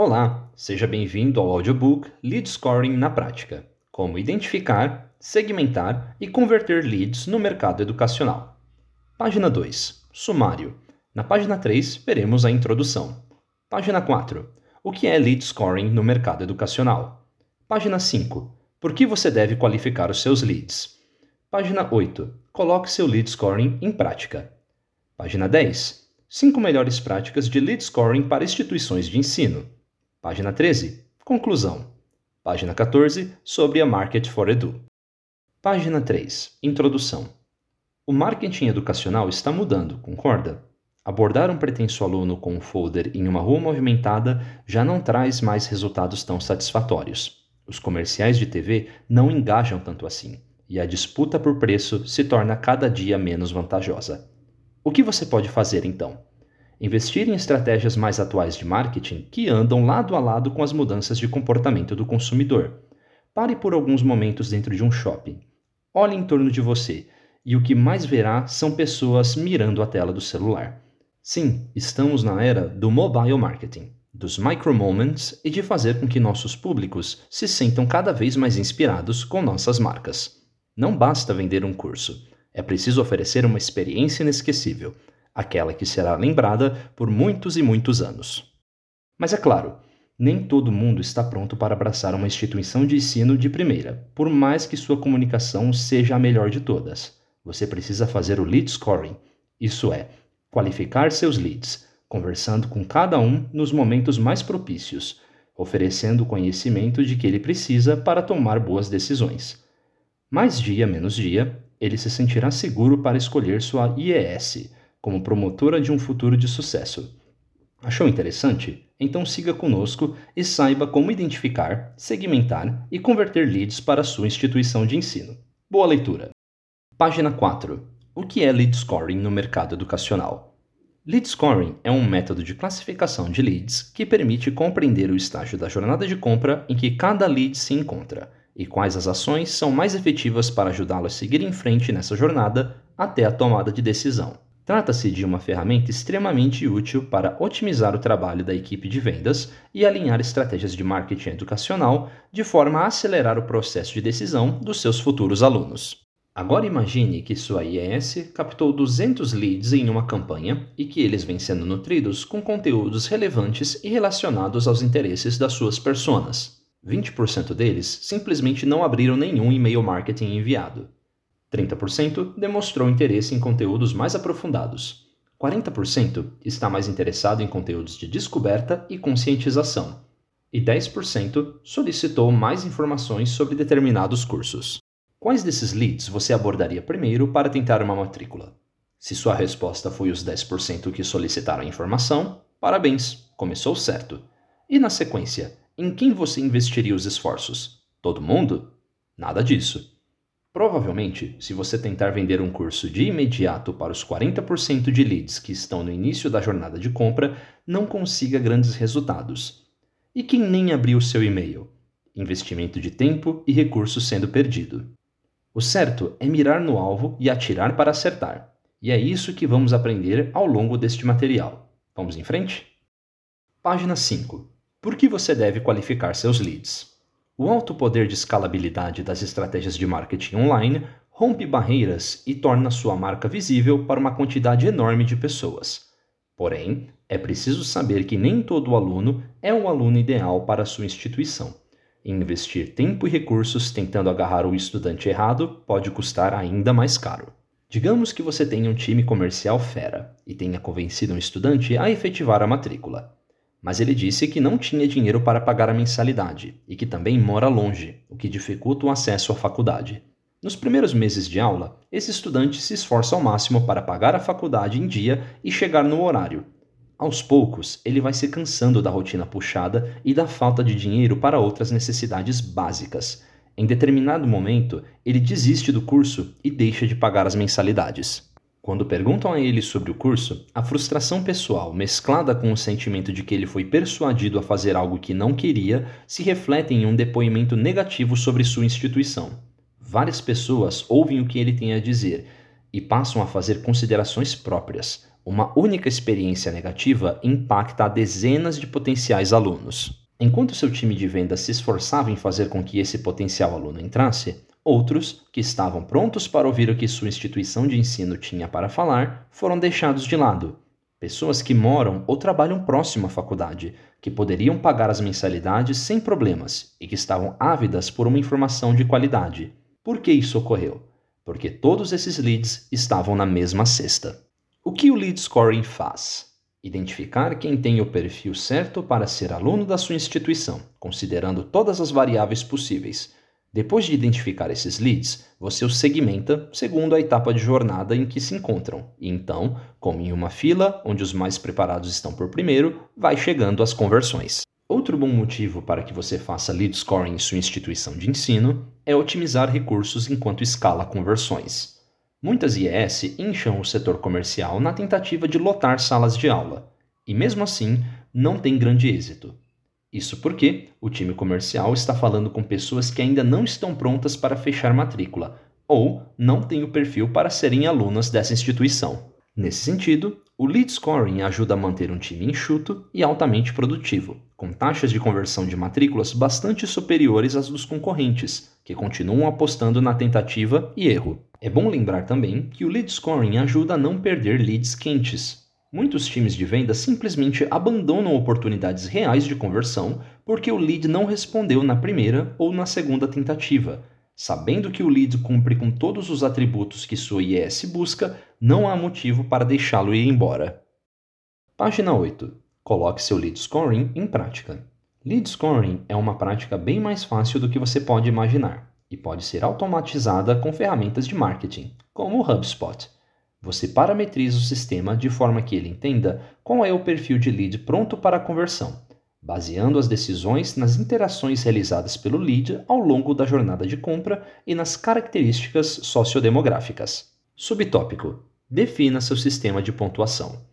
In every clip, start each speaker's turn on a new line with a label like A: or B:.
A: Olá, seja bem-vindo ao audiobook Lead Scoring na Prática: Como identificar, segmentar e converter leads no mercado educacional. Página 2 Sumário. Na página 3, veremos a introdução. Página 4 O que é Lead Scoring no mercado educacional? Página 5 Por que você deve qualificar os seus leads? Página 8 Coloque seu Lead Scoring em prática. Página 10 5 melhores práticas de lead scoring para instituições de ensino. Página 13. Conclusão. Página 14. Sobre a Market for Edu. Página 3. Introdução. O marketing educacional está mudando, concorda? Abordar um pretenso aluno com um folder em uma rua movimentada já não traz mais resultados tão satisfatórios. Os comerciais de TV não engajam tanto assim, e a disputa por preço se torna cada dia menos vantajosa. O que você pode fazer então? Investir em estratégias mais atuais de marketing que andam lado a lado com as mudanças de comportamento do consumidor. Pare por alguns momentos dentro de um shopping. Olhe em torno de você e o que mais verá são pessoas mirando a tela do celular. Sim, estamos na era do mobile marketing, dos micro moments e de fazer com que nossos públicos se sintam cada vez mais inspirados com nossas marcas. Não basta vender um curso, é preciso oferecer uma experiência inesquecível aquela que será lembrada por muitos e muitos anos. Mas é claro, nem todo mundo está pronto para abraçar uma instituição de ensino de primeira, por mais que sua comunicação seja a melhor de todas. Você precisa fazer o lead scoring, isso é, qualificar seus leads, conversando com cada um nos momentos mais propícios, oferecendo o conhecimento de que ele precisa para tomar boas decisões. Mais dia menos dia, ele se sentirá seguro para escolher sua IES, como promotora de um futuro de sucesso. Achou interessante? Então siga conosco e saiba como identificar, segmentar e converter leads para a sua instituição de ensino. Boa leitura! Página 4. O que é lead scoring no mercado educacional? Lead scoring é um método de classificação de leads que permite compreender o estágio da jornada de compra em que cada lead se encontra e quais as ações são mais efetivas para ajudá-lo a seguir em frente nessa jornada até a tomada de decisão. Trata-se de uma ferramenta extremamente útil para otimizar o trabalho da equipe de vendas e alinhar estratégias de marketing educacional de forma a acelerar o processo de decisão dos seus futuros alunos. Agora imagine que sua IES captou 200 leads em uma campanha e que eles vêm sendo nutridos com conteúdos relevantes e relacionados aos interesses das suas personas. 20% deles simplesmente não abriram nenhum e-mail marketing enviado. 30% demonstrou interesse em conteúdos mais aprofundados. 40% está mais interessado em conteúdos de descoberta e conscientização. E 10% solicitou mais informações sobre determinados cursos. Quais desses leads você abordaria primeiro para tentar uma matrícula? Se sua resposta foi os 10% que solicitaram a informação, parabéns, começou certo. E na sequência, em quem você investiria os esforços? Todo mundo? Nada disso. Provavelmente, se você tentar vender um curso de imediato para os 40% de leads que estão no início da jornada de compra, não consiga grandes resultados. E quem nem abriu seu e-mail? Investimento de tempo e recursos sendo perdido. O certo é mirar no alvo e atirar para acertar. E é isso que vamos aprender ao longo deste material. Vamos em frente? Página 5. Por que você deve qualificar seus leads? O alto poder de escalabilidade das estratégias de marketing online rompe barreiras e torna sua marca visível para uma quantidade enorme de pessoas. Porém, é preciso saber que nem todo aluno é o aluno ideal para sua instituição. investir tempo e recursos tentando agarrar o estudante errado pode custar ainda mais caro. Digamos que você tenha um time comercial fera e tenha convencido um estudante a efetivar a matrícula mas ele disse que não tinha dinheiro para pagar a mensalidade e que também mora longe, o que dificulta o acesso à faculdade. Nos primeiros meses de aula, esse estudante se esforça ao máximo para pagar a faculdade em dia e chegar no horário. Aos poucos, ele vai se cansando da rotina puxada e da falta de dinheiro para outras necessidades básicas. Em determinado momento, ele desiste do curso e deixa de pagar as mensalidades. Quando perguntam a ele sobre o curso, a frustração pessoal, mesclada com o sentimento de que ele foi persuadido a fazer algo que não queria, se refletem em um depoimento negativo sobre sua instituição. Várias pessoas ouvem o que ele tem a dizer e passam a fazer considerações próprias, Uma única experiência negativa impacta a dezenas de potenciais alunos. Enquanto seu time de vendas se esforçava em fazer com que esse potencial aluno entrasse, outros, que estavam prontos para ouvir o que sua instituição de ensino tinha para falar, foram deixados de lado. Pessoas que moram ou trabalham próximo à faculdade, que poderiam pagar as mensalidades sem problemas e que estavam ávidas por uma informação de qualidade. Por que isso ocorreu? Porque todos esses leads estavam na mesma cesta. O que o lead scoring faz? Identificar quem tem o perfil certo para ser aluno da sua instituição, considerando todas as variáveis possíveis. Depois de identificar esses leads, você os segmenta segundo a etapa de jornada em que se encontram, e então, como em uma fila onde os mais preparados estão por primeiro, vai chegando às conversões. Outro bom motivo para que você faça lead scoring em sua instituição de ensino é otimizar recursos enquanto escala conversões. Muitas IES incham o setor comercial na tentativa de lotar salas de aula, e mesmo assim não tem grande êxito. Isso porque o time comercial está falando com pessoas que ainda não estão prontas para fechar matrícula ou não têm o perfil para serem alunas dessa instituição. Nesse sentido, o lead scoring ajuda a manter um time enxuto e altamente produtivo, com taxas de conversão de matrículas bastante superiores às dos concorrentes, que continuam apostando na tentativa e erro. É bom lembrar também que o lead scoring ajuda a não perder leads quentes. Muitos times de venda simplesmente abandonam oportunidades reais de conversão porque o lead não respondeu na primeira ou na segunda tentativa. Sabendo que o lead cumpre com todos os atributos que sua IS busca, não há motivo para deixá-lo ir embora. Página 8. Coloque seu lead scoring em prática. Lead scoring é uma prática bem mais fácil do que você pode imaginar e pode ser automatizada com ferramentas de marketing, como o HubSpot. Você parametriza o sistema de forma que ele entenda qual é o perfil de lead pronto para a conversão, baseando as decisões nas interações realizadas pelo lead ao longo da jornada de compra e nas características sociodemográficas. Subtópico: Defina seu sistema de pontuação.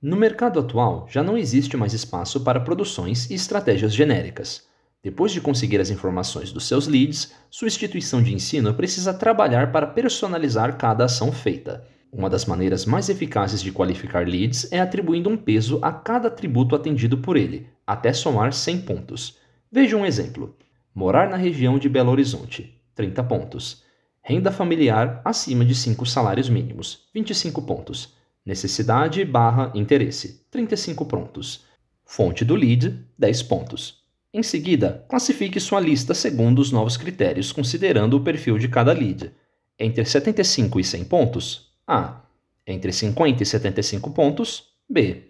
A: No mercado atual, já não existe mais espaço para produções e estratégias genéricas. Depois de conseguir as informações dos seus leads, sua instituição de ensino precisa trabalhar para personalizar cada ação feita. Uma das maneiras mais eficazes de qualificar leads é atribuindo um peso a cada atributo atendido por ele, até somar 100 pontos. Veja um exemplo: morar na região de Belo Horizonte, 30 pontos. Renda familiar acima de 5 salários mínimos, 25 pontos. Necessidade barra interesse, 35 pontos. Fonte do lead, 10 pontos. Em seguida, classifique sua lista segundo os novos critérios, considerando o perfil de cada lead. Entre 75 e 100 pontos, A. Entre 50 e 75 pontos, B.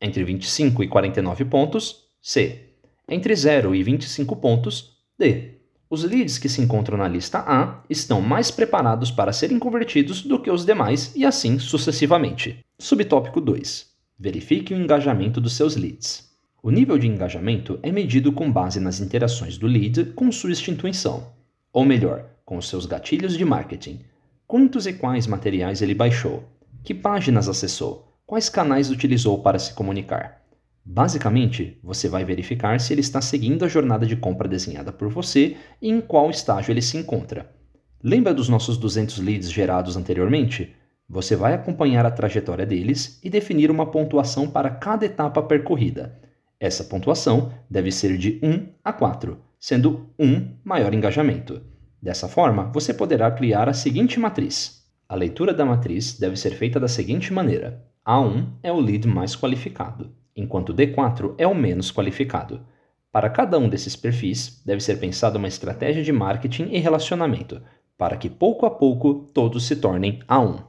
A: Entre 25 e 49 pontos, C. Entre 0 e 25 pontos, D. Os leads que se encontram na lista A estão mais preparados para serem convertidos do que os demais e assim sucessivamente. Subtópico 2. Verifique o engajamento dos seus leads. O nível de engajamento é medido com base nas interações do lead com sua instituição, ou melhor, com os seus gatilhos de marketing. Quantos e quais materiais ele baixou? Que páginas acessou? Quais canais utilizou para se comunicar? Basicamente, você vai verificar se ele está seguindo a jornada de compra desenhada por você e em qual estágio ele se encontra. Lembra dos nossos 200 leads gerados anteriormente? Você vai acompanhar a trajetória deles e definir uma pontuação para cada etapa percorrida. Essa pontuação deve ser de 1 a 4, sendo 1 maior engajamento. Dessa forma, você poderá criar a seguinte matriz. A leitura da matriz deve ser feita da seguinte maneira: A1 é o lead mais qualificado enquanto D4 é o menos qualificado. Para cada um desses perfis, deve ser pensada uma estratégia de marketing e relacionamento, para que pouco a pouco todos se tornem A1.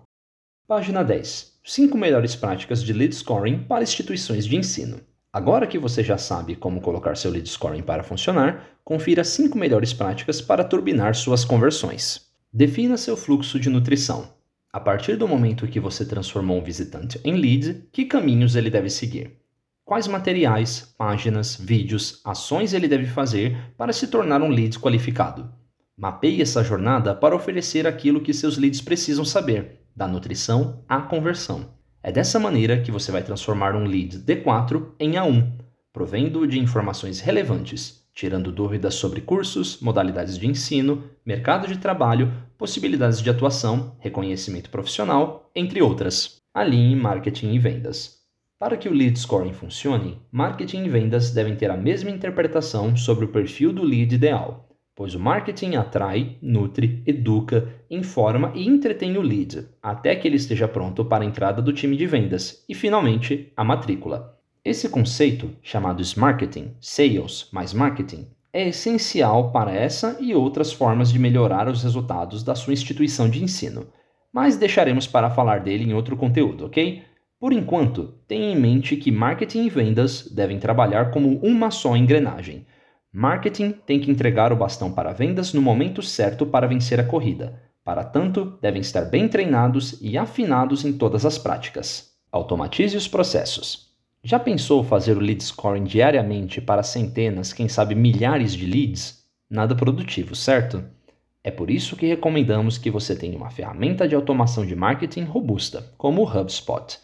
A: Página 10. 5 melhores práticas de lead scoring para instituições de ensino. Agora que você já sabe como colocar seu lead scoring para funcionar, confira 5 melhores práticas para turbinar suas conversões. Defina seu fluxo de nutrição. A partir do momento que você transformou um visitante em lead, que caminhos ele deve seguir? quais materiais, páginas, vídeos, ações ele deve fazer para se tornar um lead qualificado. Mapeie essa jornada para oferecer aquilo que seus leads precisam saber, da nutrição à conversão. É dessa maneira que você vai transformar um lead D4 em A1, provendo de informações relevantes, tirando dúvidas sobre cursos, modalidades de ensino, mercado de trabalho, possibilidades de atuação, reconhecimento profissional, entre outras. Alinhe marketing e vendas. Para que o lead scoring funcione, marketing e vendas devem ter a mesma interpretação sobre o perfil do lead ideal, pois o marketing atrai, nutre, educa, informa e entretém o lead, até que ele esteja pronto para a entrada do time de vendas e, finalmente, a matrícula. Esse conceito, chamado Marketing, Sales mais Marketing, é essencial para essa e outras formas de melhorar os resultados da sua instituição de ensino, mas deixaremos para falar dele em outro conteúdo, ok? Por enquanto, tenha em mente que marketing e vendas devem trabalhar como uma só engrenagem. Marketing tem que entregar o bastão para vendas no momento certo para vencer a corrida. Para tanto, devem estar bem treinados e afinados em todas as práticas. Automatize os processos. Já pensou fazer o lead scoring diariamente para centenas, quem sabe milhares de leads? Nada produtivo, certo? É por isso que recomendamos que você tenha uma ferramenta de automação de marketing robusta, como o HubSpot.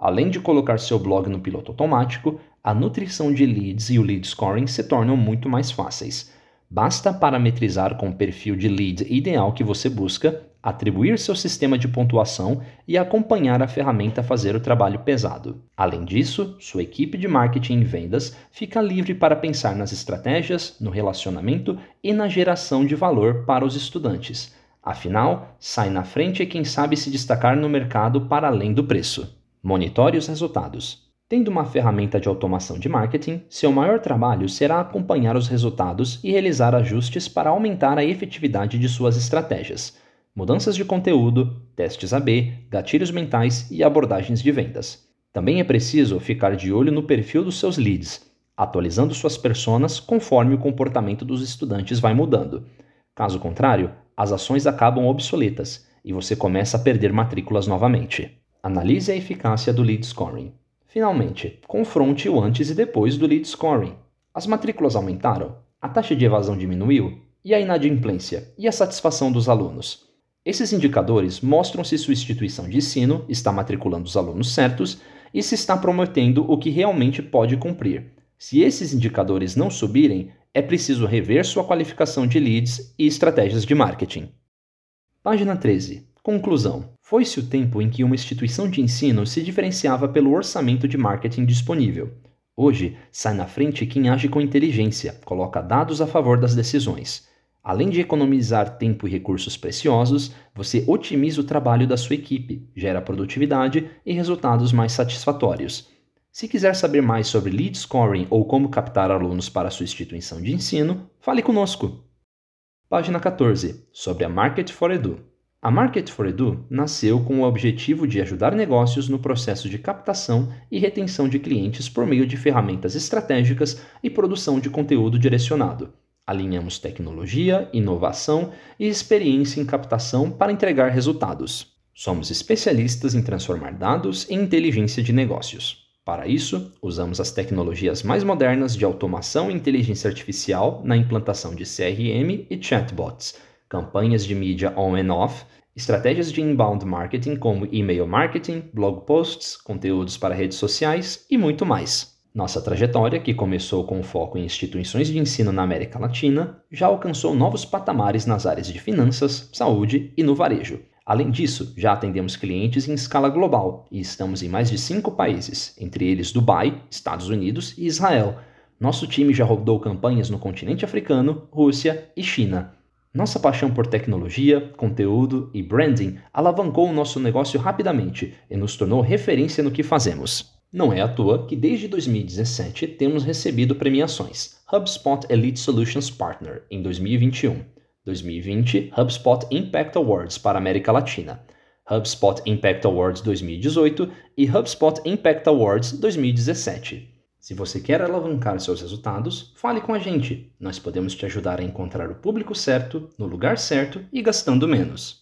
A: Além de colocar seu blog no piloto automático, a nutrição de leads e o lead scoring se tornam muito mais fáceis. Basta parametrizar com o perfil de lead ideal que você busca, atribuir seu sistema de pontuação e acompanhar a ferramenta fazer o trabalho pesado. Além disso, sua equipe de marketing e vendas fica livre para pensar nas estratégias, no relacionamento e na geração de valor para os estudantes. Afinal, sai na frente quem sabe se destacar no mercado para além do preço. Monitore os resultados. Tendo uma ferramenta de automação de marketing, seu maior trabalho será acompanhar os resultados e realizar ajustes para aumentar a efetividade de suas estratégias. Mudanças de conteúdo, testes AB, gatilhos mentais e abordagens de vendas. Também é preciso ficar de olho no perfil dos seus leads, atualizando suas personas conforme o comportamento dos estudantes vai mudando. Caso contrário, as ações acabam obsoletas e você começa a perder matrículas novamente. Analise a eficácia do lead scoring. Finalmente, confronte o antes e depois do lead scoring. As matrículas aumentaram? A taxa de evasão diminuiu? E a inadimplência? E a satisfação dos alunos? Esses indicadores mostram se sua instituição de ensino está matriculando os alunos certos e se está prometendo o que realmente pode cumprir. Se esses indicadores não subirem, é preciso rever sua qualificação de leads e estratégias de marketing. Página 13. Conclusão. Foi-se o tempo em que uma instituição de ensino se diferenciava pelo orçamento de marketing disponível. Hoje, sai na frente quem age com inteligência, coloca dados a favor das decisões. Além de economizar tempo e recursos preciosos, você otimiza o trabalho da sua equipe, gera produtividade e resultados mais satisfatórios. Se quiser saber mais sobre lead scoring ou como captar alunos para sua instituição de ensino, fale conosco. Página 14 sobre a Market for Edu. A Market for Edu nasceu com o objetivo de ajudar negócios no processo de captação e retenção de clientes por meio de ferramentas estratégicas e produção de conteúdo direcionado. Alinhamos tecnologia, inovação e experiência em captação para entregar resultados. Somos especialistas em transformar dados em inteligência de negócios. Para isso, usamos as tecnologias mais modernas de automação e inteligência artificial na implantação de CRM e chatbots campanhas de mídia on and off, estratégias de inbound marketing como e-mail marketing, blog posts, conteúdos para redes sociais e muito mais. Nossa trajetória, que começou com foco em instituições de ensino na América Latina, já alcançou novos patamares nas áreas de finanças, saúde e no varejo. Além disso, já atendemos clientes em escala global e estamos em mais de cinco países, entre eles Dubai, Estados Unidos e Israel. Nosso time já rodou campanhas no continente africano, Rússia e China. Nossa paixão por tecnologia, conteúdo e branding alavancou o nosso negócio rapidamente e nos tornou referência no que fazemos. Não é à toa que desde 2017 temos recebido premiações HubSpot Elite Solutions Partner em 2021, 2020 HubSpot Impact Awards para América Latina, HubSpot Impact Awards 2018 e HubSpot Impact Awards 2017. Se você quer alavancar seus resultados, fale com a gente. Nós podemos te ajudar a encontrar o público certo, no lugar certo e gastando menos.